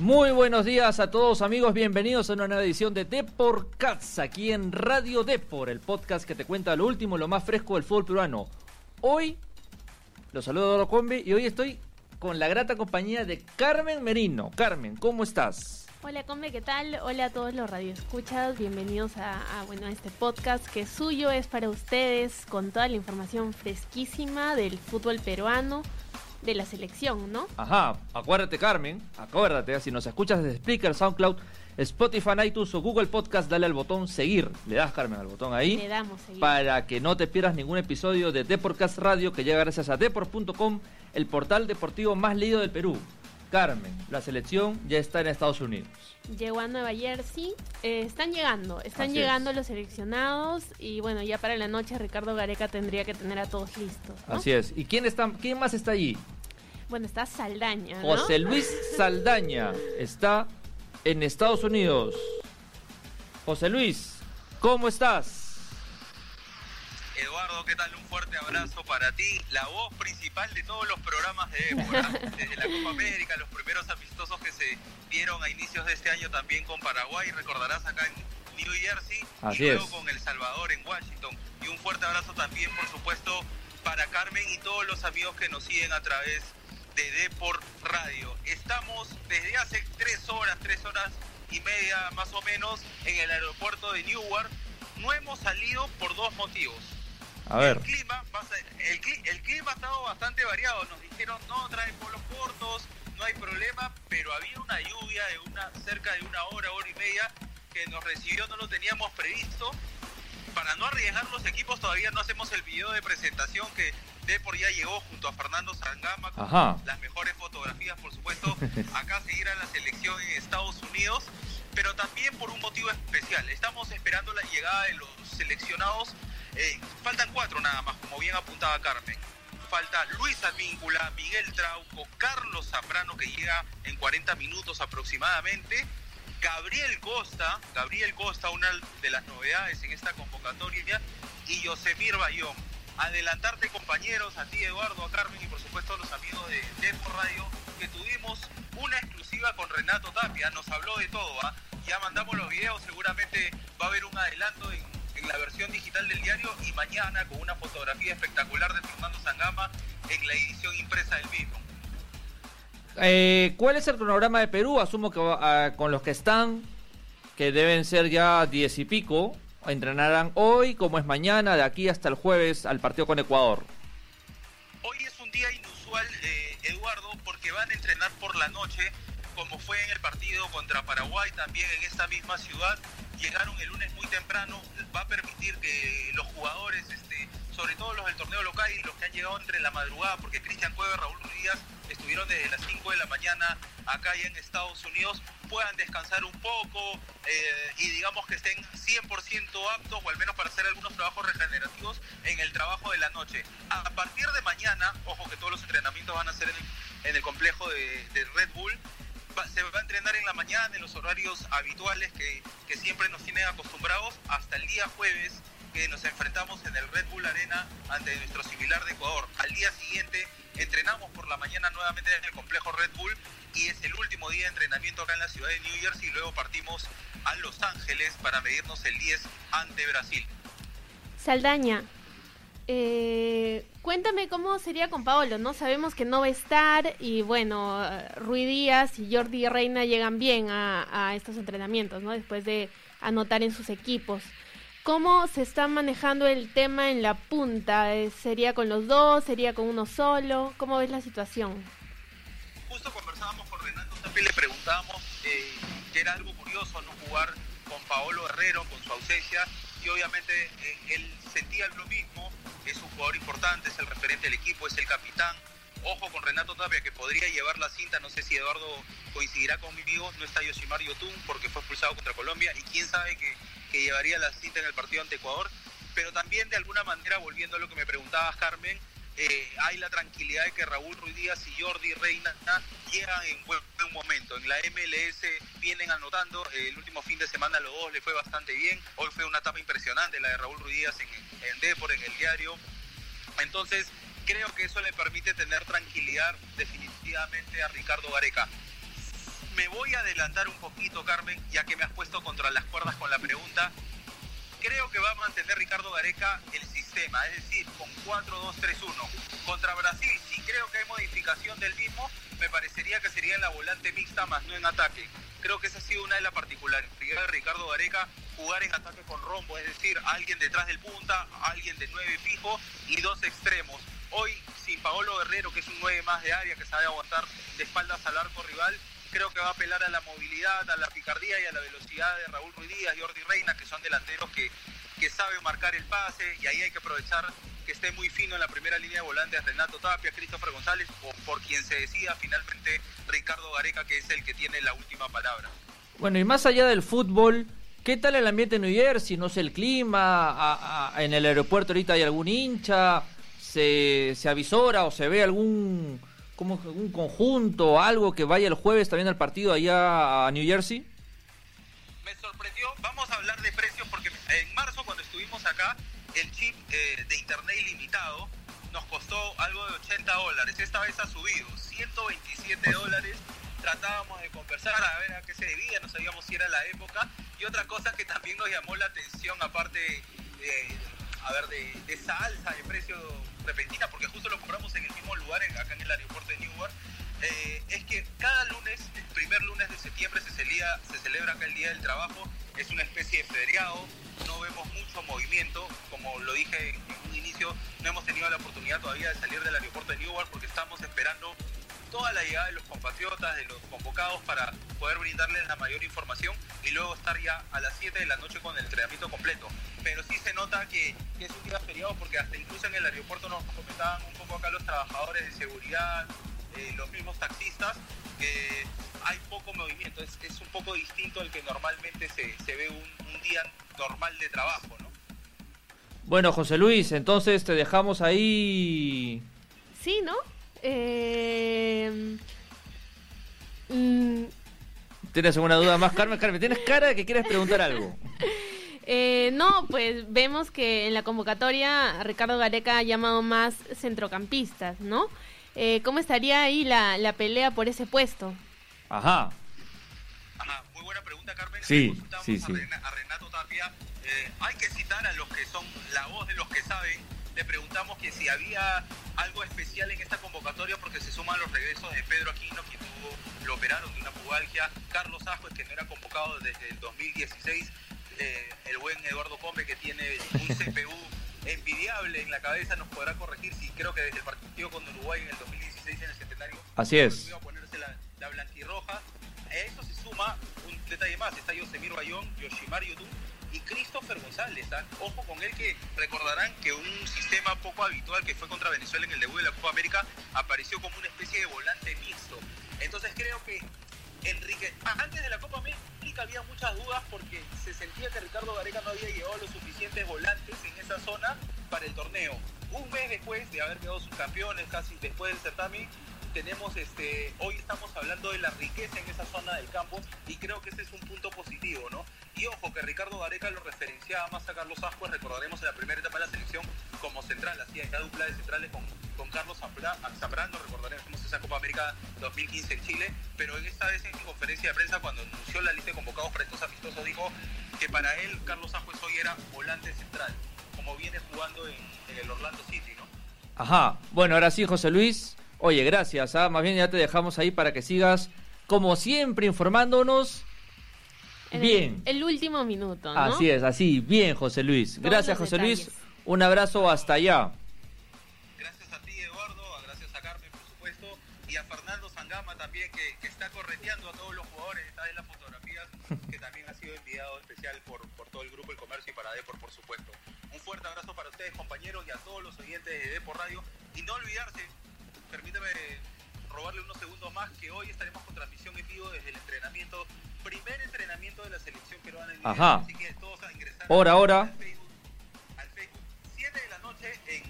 Muy buenos días a todos amigos, bienvenidos a una nueva edición de Cats aquí en Radio Depor, el podcast que te cuenta lo último, lo más fresco del fútbol peruano. Hoy los saludo Doro Combi y hoy estoy con la grata compañía de Carmen Merino. Carmen, ¿cómo estás? Hola Combe, ¿qué tal? Hola a todos los radioescuchas, bienvenidos a, bueno, a este podcast que suyo es para ustedes con toda la información fresquísima del fútbol peruano de la selección, ¿no? Ajá, acuérdate Carmen, acuérdate, si nos escuchas desde Spreaker, SoundCloud, Spotify, iTunes o Google Podcast, dale al botón seguir, le das Carmen al botón ahí. Le damos seguir. Para que no te pierdas ningún episodio de Deportcast Radio que llega gracias a deport.com, el portal deportivo más leído del Perú. Carmen, la selección ya está en Estados Unidos. Llegó a Nueva Jersey. Eh, están llegando, están llegando los seleccionados y bueno, ya para la noche Ricardo Gareca tendría que tener a todos listos. Así es. ¿Y quién, está, quién más está allí? Bueno, está Saldaña. José Luis Saldaña está en Estados Unidos. José Luis, ¿cómo estás? Eduardo, ¿qué tal? Un fuerte abrazo para ti, la voz principal de todos los programas de Débora, desde la Copa América, los primeros amistosos que se dieron a inicios de este año también con Paraguay, recordarás acá en New Jersey y luego con El Salvador en Washington. Y un fuerte abrazo también, por supuesto, para Carmen y todos los amigos que nos siguen a través de Deport Radio. Estamos desde hace tres horas, tres horas y media más o menos en el aeropuerto de Newark. No hemos salido por dos motivos. El clima, el, clima ha estado bastante variado. Nos dijeron, no, trae polos cortos, no hay problema, pero había una lluvia de una cerca de una hora, hora y media que nos recibió, no lo teníamos previsto. Para no arriesgar los equipos, todavía no hacemos el video de presentación que Depor ya llegó junto a Fernando Sangama con las mejores fotografías, por supuesto, acá a seguir a la selección en Estados Unidos, pero también por un motivo especial. Estamos esperando la llegada de los seleccionados eh, faltan cuatro nada más, como bien apuntaba Carmen. Falta Luis Advíncula, Miguel Trauco, Carlos Zambrano, que llega en 40 minutos aproximadamente. Gabriel Costa, Gabriel Costa, una de las novedades en esta convocatoria, y Yosemir Bayón. Adelantarte, compañeros, a ti, Eduardo, a Carmen y por supuesto a los amigos de Tempo Radio, que tuvimos una exclusiva con Renato Tapia, nos habló de todo, ¿ah? ya mandamos los videos, seguramente va a haber un adelanto en en la versión digital del diario y mañana con una fotografía espectacular de Fernando Sangama en la edición impresa del mismo. Eh, ¿Cuál es el cronograma de Perú? Asumo que ah, con los que están, que deben ser ya diez y pico, entrenarán hoy, como es mañana, de aquí hasta el jueves al partido con Ecuador. Hoy es un día inusual, eh, Eduardo, porque van a entrenar por la noche, como fue en el partido contra Paraguay, también en esta misma ciudad llegaron el lunes muy temprano, va a permitir que los jugadores, este, sobre todo los del torneo local y los que han llegado entre la madrugada, porque Cristian Cueva y Raúl Ruiz estuvieron desde las 5 de la mañana acá y en Estados Unidos, puedan descansar un poco eh, y digamos que estén 100% aptos, o al menos para hacer algunos trabajos regenerativos en el trabajo de la noche. A partir de mañana, ojo que todos los entrenamientos van a ser en el, complejo de Red Bull, se va a entrenar en la mañana en los horarios habituales que, que siempre nos tienen acostumbrados hasta el día jueves que nos enfrentamos en el Red Bull Arena ante nuestro similar de Ecuador. Al día siguiente entrenamos por la mañana nuevamente en el complejo Red Bull y es el último día de entrenamiento acá en la ciudad de New Jersey y luego partimos a Los Ángeles para medirnos el 10 ante Brasil. Saldaña, eh, cuéntame cómo sería con Paolo, ¿no? Sabemos que no va a estar y bueno, Rui Díaz y Jordi Reina llegan bien a, estos entrenamientos, ¿no? Después de anotar en sus equipos. ¿Cómo se está manejando el tema en la punta? Eh, ¿Sería con los dos? ¿Sería con uno solo? ¿Cómo ves la situación? Eh, que era algo curioso no jugar con Paolo Herrero, con su ausencia, y obviamente eh, él sentía lo mismo, es un jugador importante, es el referente del equipo, es el capitán. Ojo con Renato Tapia que podría llevar la cinta, no sé si Eduardo coincidirá conmigo, no está Yoshimar Yotun porque fue expulsado contra Colombia y quién sabe que, que llevaría la cinta en el partido ante Ecuador, pero también de alguna manera, volviendo a lo que me preguntabas Carmen, eh, hay la tranquilidad de que Raúl Ruiz y Jordi Reina llegan en buen, momento. En la MLS vienen anotando, el último fin de semana a los dos le fue bastante bien. Hoy fue una etapa impresionante la de Raúl Ruiz en, en Depor, en el diario. Entonces, creo que eso le permite tener tranquilidad definitivamente a Ricardo Gareca. me voy a adelantar un poquito, Carmen, ya que me has puesto contra las cuerdas con la pregunta. Creo que va a mantener Ricardo Gareca el sistema, es decir, con 4-2-3-1. Contra Brasil, si creo que hay modificación del mismo, me parecería que sería en la volante mixta, más no en ataque. Creo que esa ha sido una de las particularidades de Ricardo Gareca, jugar en ataque con rombo, es decir, alguien detrás del punta, alguien de nueve fijo y dos extremos. Hoy, sin Paolo Guerrero, que es un 9 más de área, que sabe aguantar de espaldas al arco rival, creo que va a apelar a la movilidad, a la picardía y a la velocidad de Raúl Ruiz Díaz y Jordi Reina, que son delanteros que, que saben marcar el pase y ahí hay que aprovechar que esté muy fino en la primera línea de volantes Renato Tapia, Christopher González o por quien se decida finalmente Ricardo Gareca, que es el que tiene la última palabra. Bueno, y más allá del fútbol, ¿qué tal el ambiente en New Jersey? No sé, el clima, a- en el aeropuerto ahorita hay algún hincha, se, se avisora o se ve algún, como un conjunto, algo que vaya el jueves también al partido allá a New Jersey. me sorprendió. Vamos a hablar de precios porque en marzo cuando estuvimos acá, el chip eh, de internet ilimitado nos costó algo de 80 dólares. Esta vez ha subido 127 dólares. Tratábamos de conversar a ver a qué se debía, no sabíamos si era la época. Y otra cosa que también nos llamó la atención, aparte de, a ver, de, de esa alza de precio repentina, porque justo celebra acá el Día del Trabajo. Es una especie de feriado, no vemos mucho movimiento. Como lo dije en un inicio, no hemos tenido la oportunidad todavía de salir del aeropuerto de Newark porque estamos esperando toda la llegada de los compatriotas, de los convocados para poder brindarles la mayor información y luego estar ya a las 7 de la noche con el entrenamiento completo. Pero sí se nota que, es un día feriado porque hasta incluso en el aeropuerto nos comentaban un poco acá los trabajadores de seguridad, eh, los mismos taxistas, que hay poco movimiento, es, es un poco distinto al que normalmente se, se ve un, un día normal de trabajo, ¿no? Bueno, José Luis, entonces te dejamos ahí. Sí, ¿no? Eh, mm, ¿Tienes alguna duda más, Carmen? Carmen, tienes cara de que quieres preguntar algo. eh, no, pues vemos que en la convocatoria Ricardo Gareca ha llamado más centrocampistas, ¿no? Eh, ¿Cómo estaría ahí la, la pelea por ese puesto? Ajá. Ajá, muy buena pregunta, Carmen. Sí, sí, a, sí. A Renato Tapia. Eh, hay que citar a los que son la voz de los que saben. Le preguntamos que si había algo especial en esta convocatoria porque se suman los regresos de Pedro Aquino, que tuvo, lo operaron de una pubalgia, Carlos Ascuez, que no era convocado desde el 2016, eh, el buen Eduardo Combe, que tiene un CPU envidiable en la cabeza, nos podrá corregir si creo que desde el partido con Uruguay en el 2016 en el centenario Así es. iba a ponerse la, la blanquirroja. A eso se suma un detalle más, está Yosemir Bayón, Yoshimar Yotun y Christopher González. ¿ah? Ojo con él que recordarán que un sistema poco habitual que fue contra Venezuela en el debut de la Copa América apareció como una especie de volante mixto. Entonces creo que Enrique, ah, antes de la Copa América había muchas dudas porque se sentía que Ricardo Gareca no había llevado los suficientes volantes en esa zona para el torneo. Un mes después de haber quedado subcampeones, casi después del certamen, tenemos este, hoy estamos hablando de la riqueza en esa zona del campo y creo que ese es un punto positivo, ¿no? Y ojo que Ricardo Gareca lo referenciaba más a Carlos Ascuez, recordaremos en la primera etapa de la selección como central, hacía esta dupla de centrales con, con Carlos Zambra- Zambrano, recordaremos esa Copa América 2015 en Chile, pero en esta vez en su conferencia de prensa cuando anunció la lista de convocados para estos amistosos dijo que para él Carlos Ascuez hoy era volante central, como viene jugando en, en el Orlando City, ¿no? Ajá. Bueno, ahora sí, José Luis. Oye, gracias. ¿ah? Más bien ya te dejamos ahí para que sigas, como siempre, informándonos. En Bien. El, el último minuto, ¿no? Así es, así. Bien, José Luis. Todos Gracias, José Luis. Un abrazo hasta allá. También, que, que está correteando a todos los jugadores, está en las fotografías, que también ha sido enviado especial por, por todo el grupo El Comercio y para Depor, por supuesto. Un fuerte abrazo para ustedes, compañeros, y a todos los oyentes de Depor Radio. Y no olvidarse, permíteme robarle unos segundos más, que hoy estaremos con transmisión en vivo desde el entrenamiento, primer entrenamiento de la selección peruana en Ajá. Así que todos a ingresar Hora, hora. al Facebook, al Facebook 7 de la noche en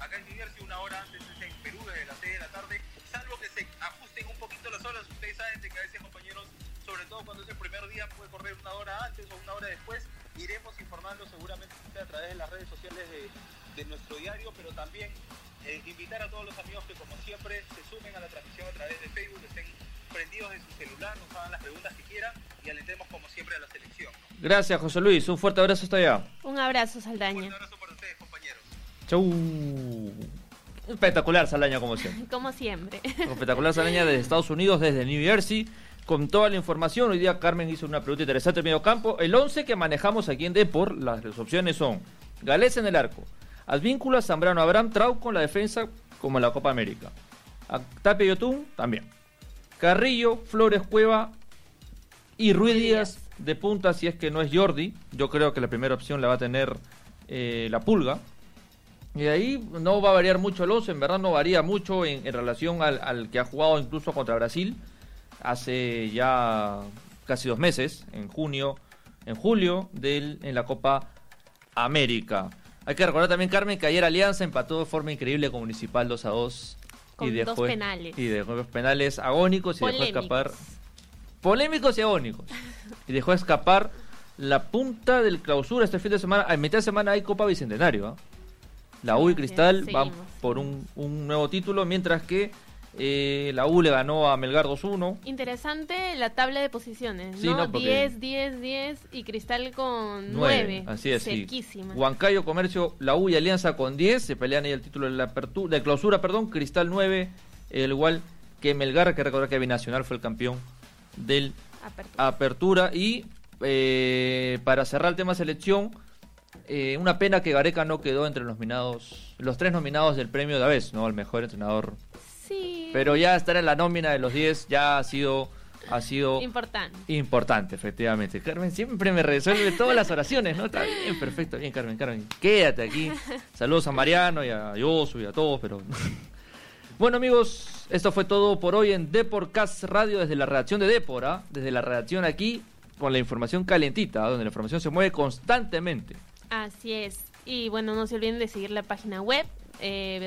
acá en Jersey, una hora antes es en Perú, desde las 6 de la tarde, salvo que se ajusten un poquito las horas, ustedes saben de que a veces compañeros, sobre todo cuando es el primer día, puede correr una hora antes o una hora después, iremos informando seguramente a través de las redes sociales de, de nuestro diario, pero también eh, invitar a todos los amigos que como siempre se sumen a la transmisión a través de Facebook, estén prendidos de su celular, nos hagan las preguntas que quieran y alentemos como siempre a la selección. ¿no? Gracias, José Luis. Un fuerte abrazo hasta allá. Un abrazo, Un Saldaña. fuerte abrazo para ustedes, compañeros. Chau. Espectacular, Salaña, como siempre. Como siempre. Espectacular Salaña desde Estados Unidos, desde New Jersey, con toda la información. Hoy día Carmen hizo una pregunta interesante en medio campo. El 11 que manejamos aquí en Depor, las, las opciones son Galés en el arco, Advíncula, Zambrano, Abraham, Trauco en la defensa, como en la Copa América. Tapia y Yotún, también. Carrillo, Flores, Cueva y Ruiz Díaz. de punta, si es que no es Jordi. Yo creo que la primera opción la va a tener eh, la Pulga. Y ahí no va a variar mucho el 11, en verdad no varía mucho en, en relación al, al que ha jugado incluso contra Brasil hace ya casi dos meses, en junio, en julio, del, en la Copa América. Hay que recordar también, Carmen, que ayer Alianza empató de forma increíble con Municipal 2 a 2. Con dos penales. Y dejó dos penales agónicos y dejó escapar Polémicos. polémicos y agónicos. Y dejó escapar la punta del clausura este fin de semana. A mitad de semana hay Copa Bicentenario. ¿ah? La U y Cristal van por un, un nuevo título, mientras que eh, la U le ganó a Melgar 2-1. Interesante la tabla de posiciones, Sí, ¿no? no, porque- 10, 10, 10 y Cristal con Nueve, 9. así es, sí. Cerquísima. Huancayo Comercio, la U y Alianza con 10, se pelean ahí el título de la apertura, de clausura, perdón, Cristal 9, el igual que Melgar, que recordar que Binacional fue el campeón del Apertura. apertura y eh, para cerrar el tema selección eh, una pena que Gareca no quedó entre los nominados los tres nominados del premio de Aves no el mejor entrenador Sí. pero ya estar en la nómina de los 10 ya ha sido ha sido Importante. importante efectivamente Carmen siempre me resuelve todas las oraciones no está bien perfecto bien Carmen Carmen quédate aquí saludos a Mariano y a Yosu y a todos pero bueno amigos, esto fue todo por hoy en Deporcast Radio desde la redacción de Depor, ¿ah? desde la redacción aquí con la información calientita, ¿ah? donde la información se mueve constantemente. Así es. Y bueno, no se olviden de seguir la página web eh,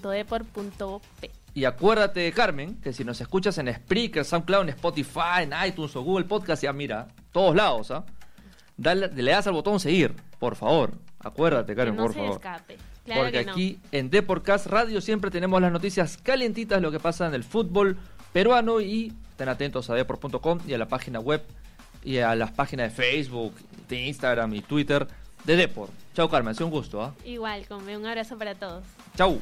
www.depor.p. Y acuérdate, Carmen, que si nos escuchas en Spreaker, SoundCloud, en Spotify, en iTunes o Google Podcast, ya mira, todos lados, ¿ah? Dale- le das al botón seguir, por favor. Acuérdate, Que Carmen, no por se favor. escape. Claro Porque que no. aquí en Deporcast Radio siempre tenemos las noticias calientitas de lo que pasa en el fútbol peruano y estén atentos a depor.com y a la página web y a las páginas de Facebook, de Instagram y Twitter de Depor. Chao Carmen, ha sido un gusto. ¿ah? Igual, come un abrazo para todos. Chau.